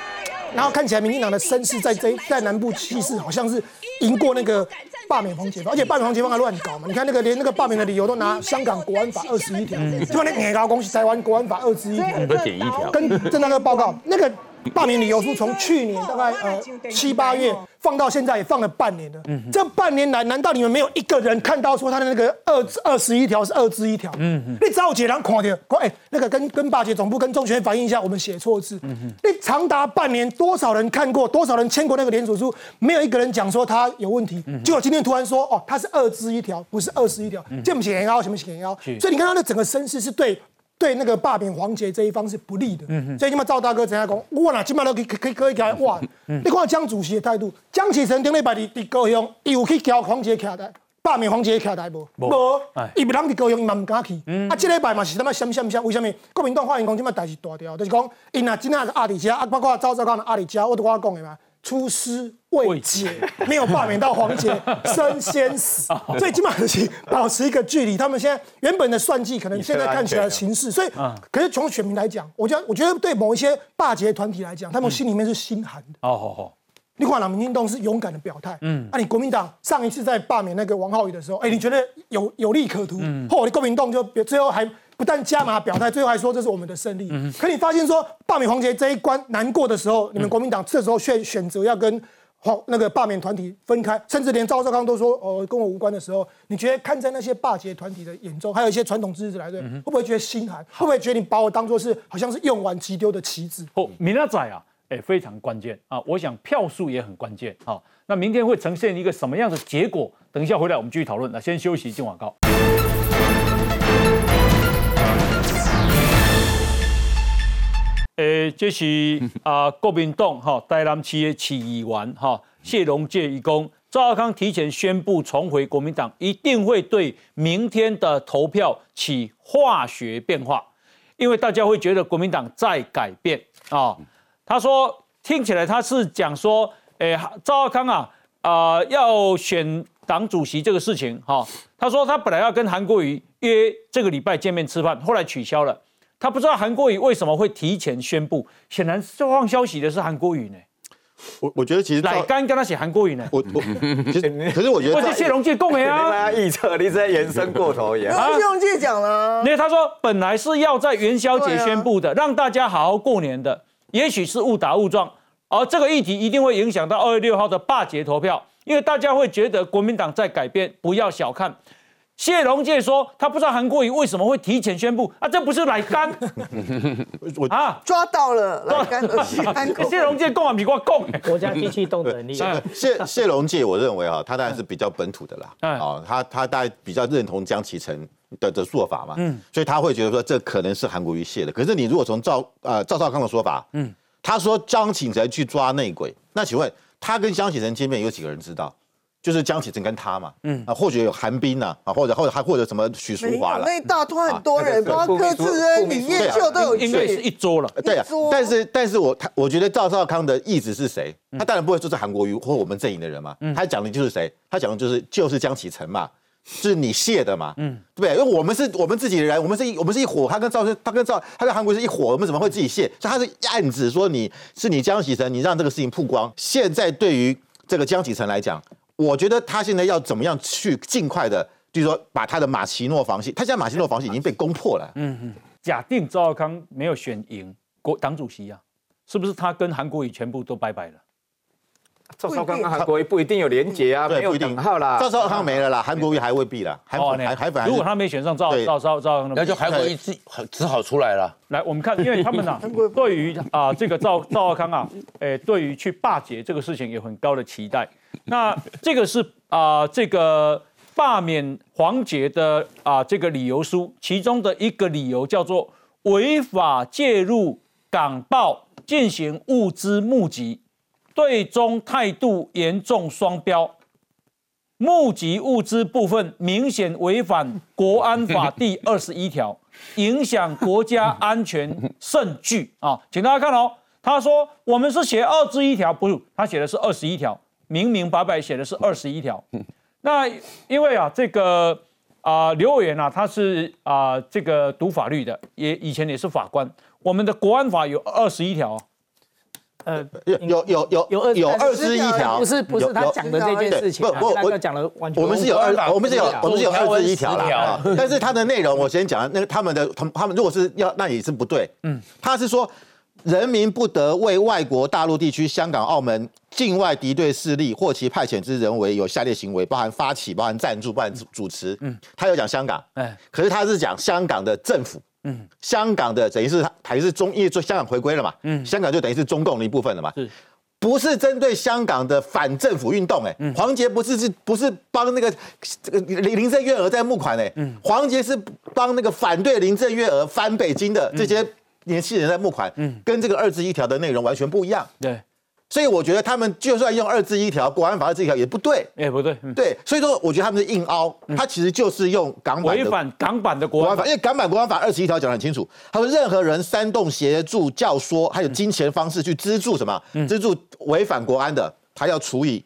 然后看起来民进党的声势在这在南部气势好像是赢过那个罢免黄杰而且罢免黄杰方还乱搞嘛，你看那个连那个罢免的理由都拿香港国安法二十一条，就那年高公司台湾国安法二十一条，
点一条，
跟正那个报告那个。罢免理由书从去年大概呃七八月放到现在也放了半年了。嗯，这半年来，难道你们没有一个人看到说他的那个二二十一条是二之一条？嗯嗯，你找解人看的，哎，那个跟跟霸姐总部跟中学反映一下，我们写错字。嗯哼，你长达半年，多少人看过，多少人签过那个联署书，没有一个人讲说他有问题。嗯，结果今天突然说，哦，他是二之一条，不是二十一条，这不写严高，什么写严高？所以你看他的整个声势是对。对那个罢免黄杰这一方是不利的，所以你们赵大哥怎样讲？我哪起码都可以可以可以讲哇！你看江主席的态度，江启臣顶礼拜伫伫高雄，伊有去交黄杰徛台，罢免黄杰徛台无？无，伊不人伫高雄，伊嘛唔敢去。啊，这礼拜嘛是他妈想想想，为什么？国民党发言讲这么代志大条，就是讲，因啊，今仔是阿里家，啊，包括赵少康的阿里家，我都我讲的嘛。出师未捷，没有罢免到黄杰，生先死，所以基本上是保持一个距离。他们现在原本的算计，可能现在看起来形势，所以，可是从选民来讲，我觉得，我觉得对某一些霸杰团体来讲，他们心里面是心寒的。哦，好，好。你看，民进党是勇敢的表态，嗯，那你国民党上一次在罢免那个王浩宇的时候，哎，你觉得有有利可图？后来国民党就最后还。不但加码表态，最后还说这是我们的胜利。可你发现说罢免黄杰这一关难过的时候，你们国民党这时候选选择要跟黄那个罢免团体分开，甚至连赵少康都说哦跟我无关的时候，你觉得看在那些霸杰团体的眼中，还有一些传统支持来对，会不会觉得心寒？会不会觉得你把我当做是好像是用完即丢的棋子？
哦，明仔仔啊，哎非常关键啊，我想票数也很关键啊。那明天会呈现一个什么样的结果？等一下回来我们继续讨论。那先休息进广告。诶，这是 啊，国民党哈台南市的市议员哈谢龙介一公赵少康提前宣布重回国民党，一定会对明天的投票起化学变化，因为大家会觉得国民党在改变啊。他说听起来他是讲说，诶，赵少康啊啊要选党主席这个事情哈，他说他本来要跟韩国瑜约这个礼拜见面吃饭，后来取消了。他不知道韩国瑜为什么会提前宣布，显然放消息的是韩国瑜呢。
我我觉得其实
来刚跟他写韩国瑜呢。我我
其实可是我觉得，
我是谢龙介共的
啊。预测你在延伸过头也。
谢龙介讲了，
因为他说本来是要在元宵节宣布的，让大家好好过年的，也许是误打误撞，而这个议题一定会影响到二月六号的罢节投票，因为大家会觉得国民党在改变，不要小看。谢龙介说，他不知道韩国瑜为什么会提前宣布啊，这不是来干？
我啊，抓到了来干的
谢龙介共啊，比我共
国家机器动的能力。
谢谢龙介，我认为啊，他当然是比较本土的啦。啊，他他大概比较认同江启臣的的做法嘛。嗯，所以他会觉得说，这可能是韩国瑜卸的。可是你如果从赵呃赵少康的说法，嗯，他说江启臣去抓内鬼，那请问他跟江启臣见面有几个人知道？就是江启臣跟他嘛，嗯啊，或许有韩冰呐，啊，或者或者还或者什么许淑华了，
那一大团很多人，包括柯志恩、李彦秀都有去，
应该是一桌了。
对啊，但是但是我他我觉得赵少康的意思是谁？他当然不会说是韩国瑜或我们阵营的人嘛，他讲的就是谁？他讲的就是就是江启臣嘛，是你卸的嘛，嗯，对不对？因为我们是我们自己的人，我们是一我们是一伙，他跟赵他跟赵他跟韩国是一伙，我们怎么会自己卸？所以他是暗指说你是你江启臣，你让这个事情曝光。现在对于这个江启臣来讲。我觉得他现在要怎么样去尽快的，就是说把他的马奇诺防线，他现在马奇诺防线已经被攻破了。嗯
嗯。假定赵少康没有选赢国党主席啊，是不是他跟韩国瑜全部都拜拜了？
赵少康跟韩国瑜不一定有连结啊，没有等号啦。
赵少康没了啦，韩国瑜还未必啦。还还还反。
如果他没选上赵赵赵赵康，
那就韩国瑜只只好出来了。
来，我们看，因为他们呢，对于啊这个赵赵少康啊，诶，对于去霸解这个事情有很高的期待。那这个是啊，这个罢免黄杰的啊，这个理由书，其中的一个理由叫做违法介入港报进行物资募集，对中态度严重双标，募集物资部分明显违反国安法 第二十一条，影响国家安全 甚巨啊！请大家看哦，他说我们是写二十一条，不是他写的是二十一条。明明白白写的是二十一条，那因为啊，这个啊，刘委员啊，他是啊，这个读法律的，也以前也是法官。我们的国安法有二十一条，
呃，有有有有有有二十一条，
不是不是他讲的这件事情，不我我讲了完全，
我们是有二，我们是有我们是有二十一条的，但是它的内容我先讲，那个他们的他他们如果是要那也是不对，嗯，他是说。人民不得为外国大陆地区、香港、澳门境外敌对势力或其派遣之人为有下列行为，包含发起、包含赞助、包含主持。嗯，他有讲香港，哎，可是他是讲香港的政府，嗯，香港的等于是还是中，因为做香港回归了嘛，嗯，香港就等于是中共的一部分了嘛，是，不是针对香港的反政府运动？哎，黄杰不是是不是帮那个林林郑月娥在募款？哎，嗯，黄杰是帮那个反对林郑月娥翻北京的这些。年轻人在募款，嗯，跟这个二字一条的内容完全不一样，
对，
所以我觉得他们就算用二字一条，国安法二字一条也不对，
也不对，
对，所以说我觉得他们是硬凹，他其实就是用港版
违反港版的国安法，
因为港版国安法二十一条讲得很清楚，他说任何人煽动、协助、教唆，还有金钱方式去资助什么，资助违反国安的，他要处以。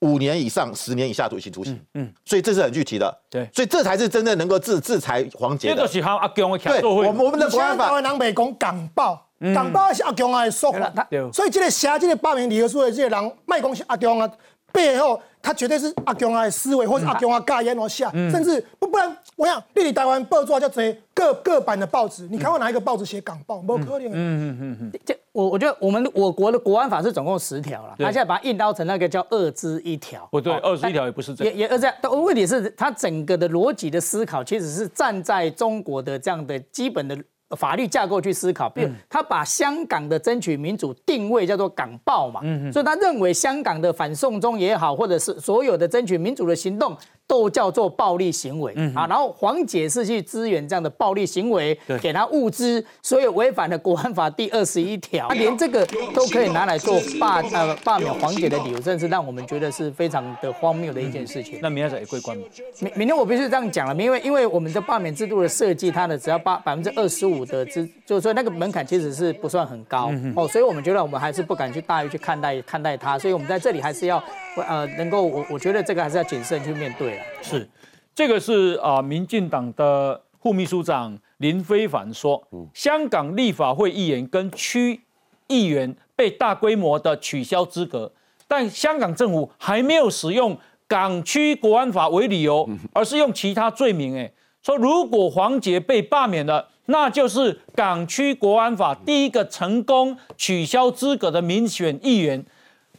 五年以上十年以下徒刑，徒刑。嗯，所以这是很具体的。
对，
所以这才是真正能够制制裁黄杰的。
这就是阿强的
对，我们我们的国安法。南北讲港报，港报是阿强的说法。所以这个写这个八名理由书的这个人，卖讲是阿强啊。背后，他绝对是阿强啊的思维，或者阿强啊盖言而下，甚至不不然，我想历历台湾报纸叫谁各各版的报纸，你看过哪一个报纸写港报？没可能。嗯嗯
嗯嗯。这我我觉得我们我国的国安法是总共十条了，他现在把它印刀成那个叫二之一条。
不对，二之一条也不是这
样。也也二这样，但问题是，他整个的逻辑的思考，其实是站在中国的这样的基本的。法律架构去思考，比如他把香港的争取民主定位叫做港暴嘛，所以他认为香港的反送中也好，或者是所有的争取民主的行动。都叫做暴力行为。啊，然后黄姐是去支援这样的暴力行为，给他物资，所以违反了国安法第二十一条，他连这个都可以拿来做罢呃罢免黄姐的理由，真是让我们觉得是非常的荒谬的一件事情。
那明天也会关吗？
明明天我必须这样讲了，因为因为我们的罢免制度的设计，它的只要八百分之二十五的资，就是说那个门槛其实是不算很高。哦，所以我们觉得我们还是不敢去大于去看待看待它，所以我们在这里还是要呃能够我我觉得这个还是要谨慎去面对了。
是，这个是啊，民进党的副秘书长林非凡说，香港立法会议员跟区议员被大规模的取消资格，但香港政府还没有使用港区国安法为理由，而是用其他罪名。哎，说如果黄杰被罢免了，那就是港区国安法第一个成功取消资格的民选议员，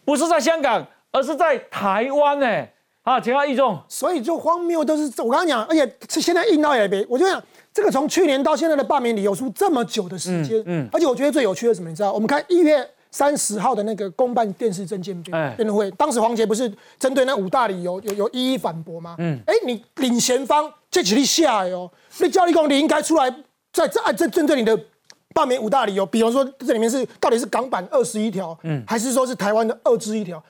不是在香港，而是在台湾。呢。啊，其他一众，
所以就荒谬都是我刚刚讲，而且是现在硬到也别，我就想这个从去年到现在的罢免理由书这么久的时间，嗯，而且我觉得最有趣的什么，你知道？我们看一月三十号的那个公办电视证件辩辩论会，当时黄杰不是针对那五大理由有有一一反驳吗？嗯，哎，你领衔方这几例下来哦，那教立功你应该出来在这按这针对你的罢免五大理由，比如说这里面是到底是港版二十一条，嗯，还是说是台湾的二之一条？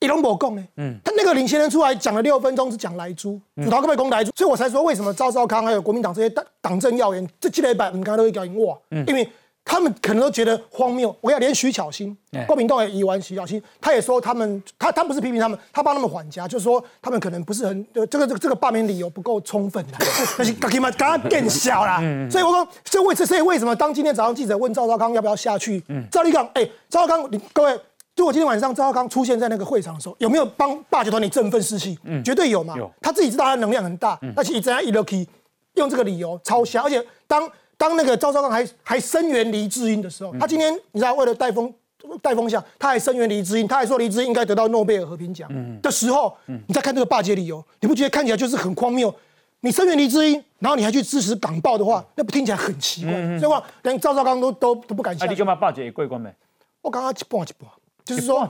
一龙博共呢？嗯，他那个领先人出来讲了六分钟，是讲莱猪，主导各位攻莱猪？所以我才说，为什么赵少康还有国民党这些党党政要员，这七礼拜你刚刚都会讲哇，因为他们可能都觉得荒谬。我要连徐巧芯，郭明栋也疑完徐巧芯，他也说他们，他他不是批评他们，他帮他们缓颊，就是说他们可能不是很这个这个这个罢免理由不够充分的，但是他起码刚刚更小啦。所以我说，所以为所以为什么当今天早上记者问赵少康要不要下去，赵立刚，哎，赵少康，你各位。如果今天晚上赵少康出现在那个会场的时候，有没有帮霸权团体振奋士气？嗯，绝对有嘛。有，他自己知道他能量很大，而且这样一 lucky 用这个理由超瞎。而且当当那个赵少康还还声援黎智英的时候，他今天你知道为了带风带风向，他还声援黎智英，他还说黎智英应该得到诺贝尔和平奖的时候，你再看这个霸权理由，你不觉得看起来就是很荒谬？你声援黎智英，然后你还去支持港报的话，那不听起来很奇怪？所以话连赵少康都都都不敢下。
你干嘛霸权也过关没？
我刚刚一半一半。就是说，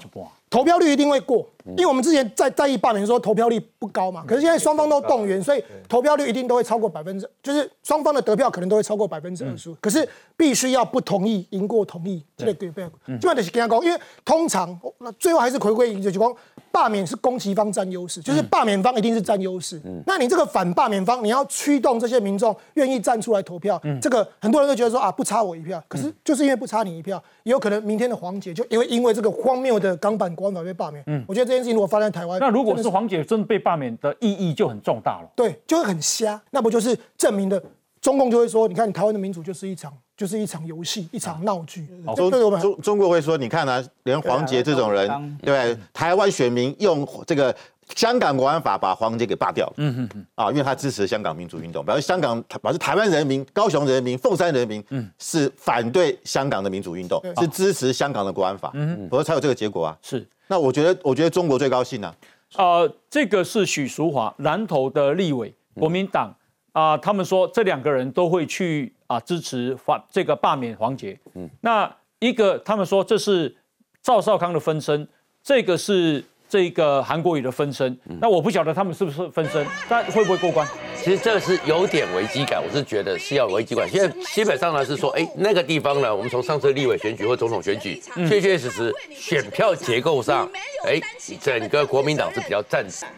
投票率一定会过，因为我们之前在在意罢免说投票率不高嘛，可是现在双方都动员，所以投票率一定都会超过百分之，就是双方的得票可能都会超过百分之二十五。可是必须要不同意赢过同意，这个对不对？基本就是跟他讲，因为通常那最后还是回归一个情况。罢免是攻击方占优势，就是罢免方一定是占优势。那你这个反罢免方，你要驱动这些民众愿意站出来投票。这个很多人都觉得说啊，不差我一票，可是就是因为不差你一票，也有可能明天的黄姐就因为因为这个荒谬的港版国安法被罢免。嗯，我觉得这件事情如果发生在台湾，
那如果是黄姐真被罢免的意义就很重大了。
对，就会很瞎。那不就是证明的中共就会说，你看你台湾的民主就是一场。就是一场游戏，一场闹剧。
中中中国会说，你看啊，连黄杰这种人，对台湾选民用这个香港国安法把黄杰给罢掉了。嗯嗯嗯。啊，因为他支持香港民主运动，表示香港表示台湾人民、高雄人民、凤山人民，嗯，是反对香港的民主运动，是支持香港的国安法。嗯嗯。否则才有这个结果啊。
是。
那我觉得，我觉得中国最高兴呢。
呃，这个是许淑华南投的立委，国民党。啊，他们说这两个人都会去啊支持反这个罢免黄杰。嗯，那一个他们说这是赵少康的分身，这个是这个韩国瑜的分身。那我不晓得他们是不是分身，但会不会过关？
其实这个是有点危机感，我是觉得是要危机感。现在基本上呢是说，哎，那个地方呢，我们从上次立委选举或总统选举，确确实实选票结构上，哎，整个国民党是比较赞成。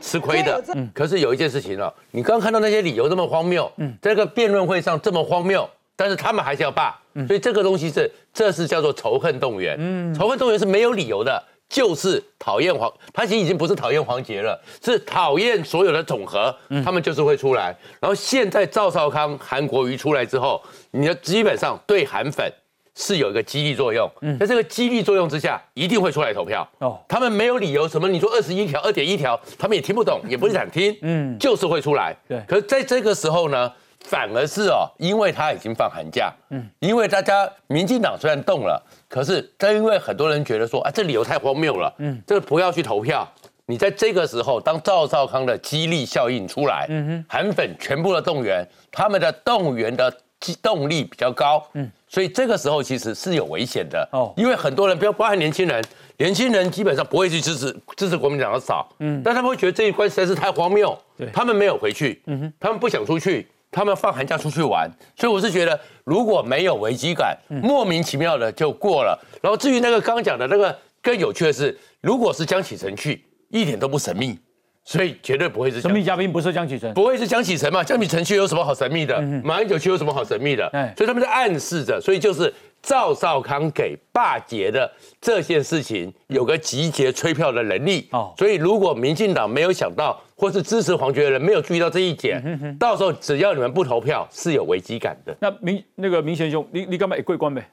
吃亏的，嗯，可是有一件事情啊，你刚刚看到那些理由这么荒谬，嗯，在这个辩论会上这么荒谬，但是他们还是要罢，所以这个东西是，这是叫做仇恨动员，嗯，仇恨动员是没有理由的，就是讨厌黄，他其实已经不是讨厌黄杰了，是讨厌所有的总和，他们就是会出来，然后现在赵少康、韩国瑜出来之后，你的基本上对韩粉。是有一个激励作用，在这个激励作用之下，一定会出来投票。哦，他们没有理由，什么你说二十一条、二点一条，他们也听不懂，也不是想听，嗯，就是会出来。对，可是在这个时候呢，反而是哦，因为他已经放寒假，嗯，因为大家民进党虽然动了，可是但因为很多人觉得说，啊，这理由太荒谬了，嗯，这个不要去投票。你在这个时候，当赵少康的激励效应出来，嗯哼，韩粉全部的动员，他们的动员的动力比较高，嗯。所以这个时候其实是有危险的哦，因为很多人，不要包含年轻人，年轻人基本上不会去支持支持国民党的少，嗯，但他们会觉得这一关实在是太荒谬，对，他们没有回去，嗯哼，他们不想出去，他们放寒假出去玩，所以我是觉得如果没有危机感，莫名其妙的就过了。然后至于那个刚讲的那个更有趣的是，如果是江启程去，一点都不神秘。所以绝对不会是
神秘嘉宾，不是江启程，
不会是江启程嘛？江启程去有什么好神秘的？马英九去有什么好神秘的？所以他们在暗示着，所以就是赵少康给霸捷的这件事情有个集结催票的能力。哦，所以如果民进党没有想到，或是支持黄觉的人没有注意到这一点，到时候只要你们不投票，是有危机感的。
那明那个明贤兄，你你干嘛也过关呗？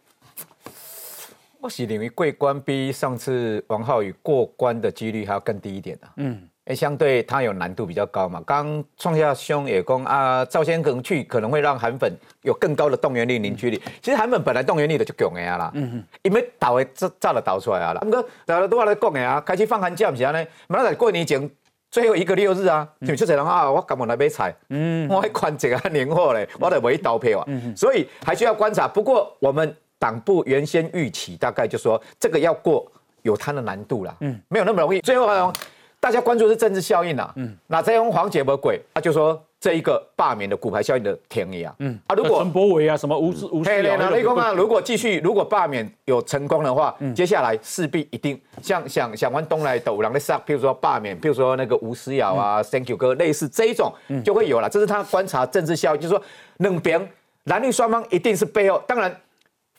我是认为过关比上次王浩宇过关的几率还要更低一点的。嗯。哎，相对它有难度比较高嘛。刚创下兄也讲啊，赵先生去可能会让韩粉有更高的动员力、凝聚力。其实韩粉本来动员力的就强的啊啦，因为倒的早早就导出来啊啦。不过大家都话来讲的啊，开始放寒假不是安尼，马上过年前最后一个六日啊，就出侪人啊，我赶忙来买菜，嗯，我还看这个年货嘞，我得买刀票啊。所以还需要观察。不过我们党部原先预期大概就说这个要过有它的难度啦，嗯，没有那么容易。最后。大家关注是政治效应啊，嗯，那再用黄姐不鬼，他就说这一个罢免的骨牌效应的田野啊。嗯
啊，如果陈柏伟啊，什么吴吴思瑶，
那雷公啊，如果继续如果罢免有成功的话，接下来势必一定像想想完东来斗狼的杀，譬如说罢免，譬如说那个吴思瑶啊，Thank you 哥，类似这一种就会有了。这是他观察政治效应，就是说两边蓝绿双方一定是背后，当然。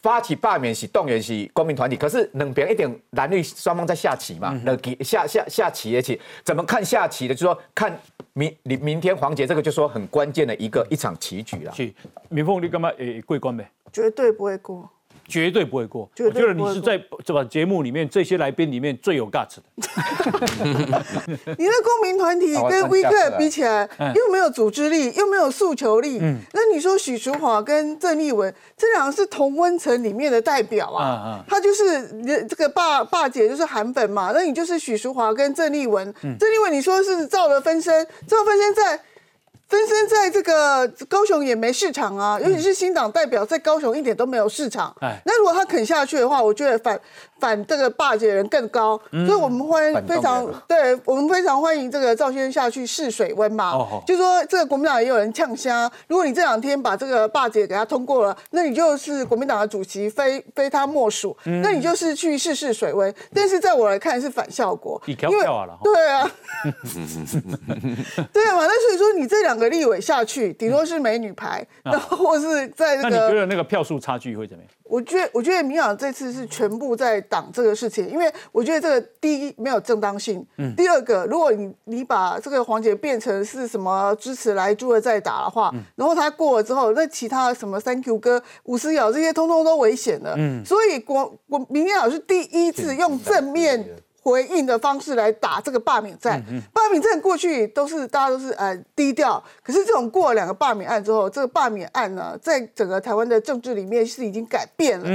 发起罢免是动员是公民团体，可是两边一点蓝绿双方在下棋嘛，那下下下棋而且怎么看下棋的？就说看明明明天黄杰这个就说很关键的一个一场棋局了。
是，明凤你干嘛诶过关没？
绝对不会过。
绝对不会过，我觉得你是在这把节目里面这些来宾里面最有 guts 的。
你的公民团体跟威克比起来，又没有组织力，又没有诉求力。那你说许淑华跟郑丽文这两个是同温层里面的代表啊，他就是这个霸霸姐就是韩粉嘛，那你就是许淑华跟郑丽文。郑丽文你说是造了分身，造分身在。分身在这个高雄也没市场啊，尤其是新党代表在高雄一点都没有市场。那如果他肯下去的话，我觉得反反这个霸姐的人更高，所以我们欢迎非常对我们非常欢迎这个赵先生下去试水温嘛。就说这个国民党也有人呛虾，如果你这两天把这个霸姐给他通过了，那你就是国民党的主席，非非他莫属。那你就是去试试水温，但是在我来看是反效果，
因为
对啊，对嘛？那所以说你这两。个立委下去，顶多是美女牌，然后或是在那
个。那你觉得那个票数差距会怎么样？
我觉得，我觉得民党这次是全部在挡这个事情，因为我觉得这个第一没有正当性，嗯，第二个，如果你你把这个黄姐变成是什么支持来住的再打的话，然后他过了之后，那其他什么 Thank you 哥、五十咬这些通通都危险了，嗯，所以国国民党是第一次用正面。回应的方式来打这个罢免战，罢免战过去都是大家都是呃低调，可是这种过了两个罢免案之后，这个罢免案呢，在整个台湾的政治里面是已经改变了。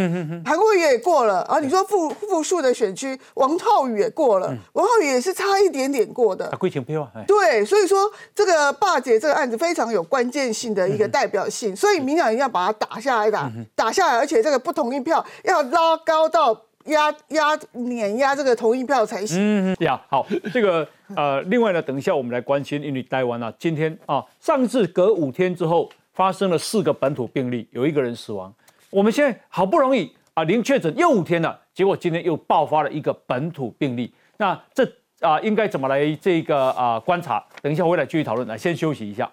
韩国瑜也过了，而你说复复数的选区，王浩宇也过了，王浩宇也是差一点点过的。
归情票啊。
对，所以说这个霸姐这个案子非常有关键性的一个代表性，所以民党一定要把它打下来，打打下来，而且这个不同意票要拉高到。压压碾压这个同意票才行。嗯，
呀，好，这个呃，另外呢，等一下我们来关心，因为待完了，今天啊，上次隔五天之后发生了四个本土病例，有一个人死亡。我们现在好不容易啊，零确诊又五天了，结果今天又爆发了一个本土病例。那这啊，应该怎么来这个啊观察？等一下回来继续讨论。来，先休息一下。